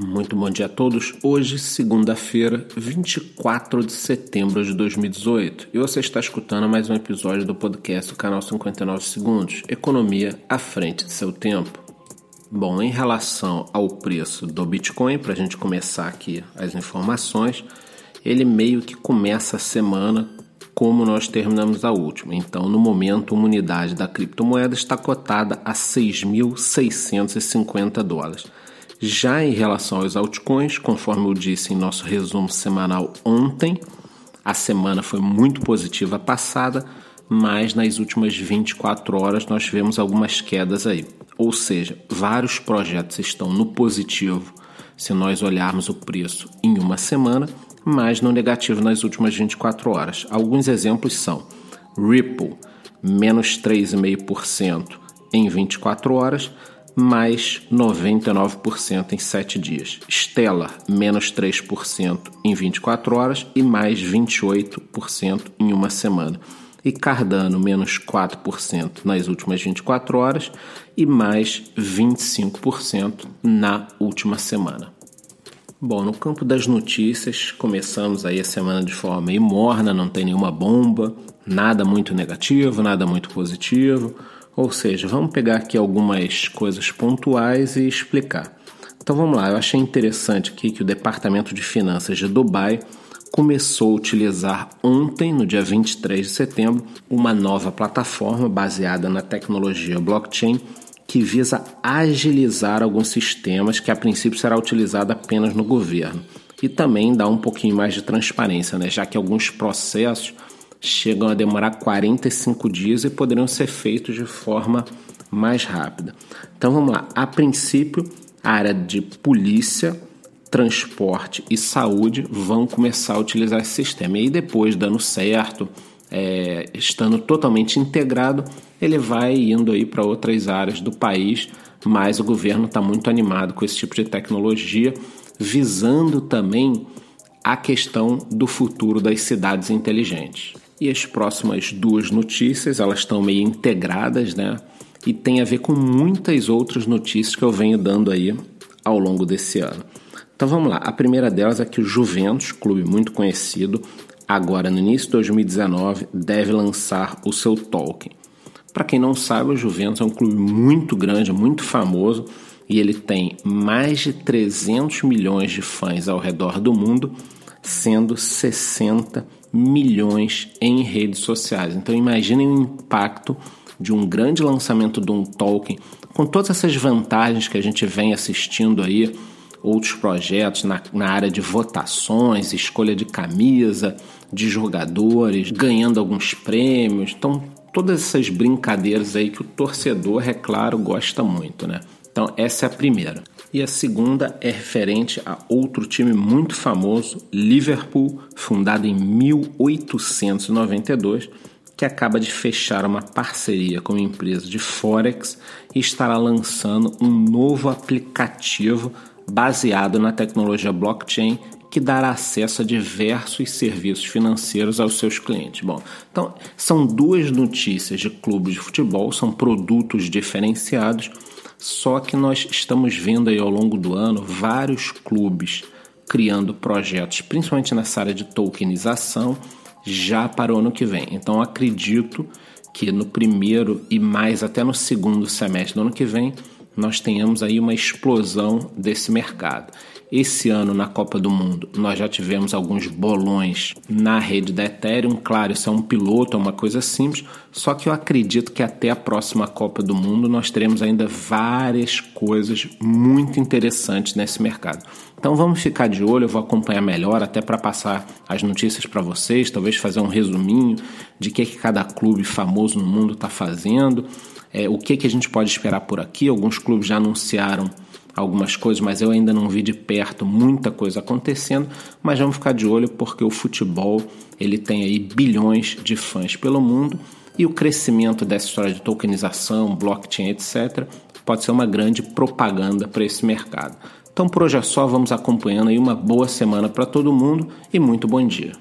Muito bom dia a todos. Hoje, segunda-feira, 24 de setembro de 2018, e você está escutando mais um episódio do podcast do canal 59 Segundos Economia à frente de seu tempo. Bom, em relação ao preço do Bitcoin, para a gente começar aqui as informações, ele meio que começa a semana como nós terminamos a última. Então, no momento, uma unidade da criptomoeda está cotada a 6.650 dólares. Já em relação aos altcoins, conforme eu disse em nosso resumo semanal ontem, a semana foi muito positiva passada, mas nas últimas 24 horas nós tivemos algumas quedas aí. Ou seja, vários projetos estão no positivo se nós olharmos o preço em uma semana, mas no negativo nas últimas 24 horas. Alguns exemplos são Ripple, menos 3,5% em 24 horas, mais 99% em 7 dias. Stellar, menos 3% em 24 horas e mais 28% em uma semana. E Cardano, menos 4% nas últimas 24 horas e mais 25% na última semana. Bom, no campo das notícias, começamos aí a semana de forma meio morna, não tem nenhuma bomba, nada muito negativo, nada muito positivo. Ou seja, vamos pegar aqui algumas coisas pontuais e explicar. Então vamos lá, eu achei interessante aqui que o Departamento de Finanças de Dubai começou a utilizar ontem, no dia 23 de setembro, uma nova plataforma baseada na tecnologia blockchain que visa agilizar alguns sistemas que a princípio será utilizado apenas no governo e também dá um pouquinho mais de transparência, né? já que alguns processos chegam a demorar 45 dias e poderiam ser feitos de forma mais rápida. Então vamos lá. A princípio, a área de polícia, transporte e saúde vão começar a utilizar esse sistema. E aí depois, dando certo, é, estando totalmente integrado, ele vai indo aí para outras áreas do país, mas o governo está muito animado com esse tipo de tecnologia, visando também a questão do futuro das cidades inteligentes. E as próximas duas notícias, elas estão meio integradas, né? E tem a ver com muitas outras notícias que eu venho dando aí ao longo desse ano. Então vamos lá. A primeira delas é que o Juventus, clube muito conhecido, agora no início de 2019, deve lançar o seu Tolkien. Para quem não sabe, o Juventus é um clube muito grande, muito famoso, e ele tem mais de 300 milhões de fãs ao redor do mundo, sendo 60 milhões em redes sociais. Então imaginem o impacto de um grande lançamento de um Tolkien, com todas essas vantagens que a gente vem assistindo aí, outros projetos na, na área de votações, escolha de camisa, de jogadores, ganhando alguns prêmios. Então, todas essas brincadeiras aí que o torcedor, é claro, gosta muito, né? Então, essa é a primeira. E a segunda é referente a outro time muito famoso, Liverpool, fundado em 1892, que acaba de fechar uma parceria com uma empresa de Forex e estará lançando um novo aplicativo baseado na tecnologia blockchain que dará acesso a diversos serviços financeiros aos seus clientes. Bom, então são duas notícias de clubes de futebol, são produtos diferenciados só que nós estamos vendo aí ao longo do ano vários clubes criando projetos, principalmente nessa área de tokenização, já para o ano que vem. Então acredito que no primeiro e mais até no segundo semestre do ano que vem nós tenhamos aí uma explosão desse mercado. Esse ano na Copa do Mundo nós já tivemos alguns bolões na rede da Ethereum. Claro, isso é um piloto, é uma coisa simples, só que eu acredito que até a próxima Copa do Mundo nós teremos ainda várias coisas muito interessantes nesse mercado. Então vamos ficar de olho, eu vou acompanhar melhor até para passar as notícias para vocês, talvez fazer um resuminho de que, que cada clube famoso no mundo está fazendo, é, o que, que a gente pode esperar por aqui. Alguns clubes já anunciaram algumas coisas, mas eu ainda não vi de perto muita coisa acontecendo. Mas vamos ficar de olho porque o futebol ele tem aí bilhões de fãs pelo mundo e o crescimento dessa história de tokenização, blockchain, etc., pode ser uma grande propaganda para esse mercado. Então por hoje é só, vamos acompanhando aí uma boa semana para todo mundo e muito bom dia.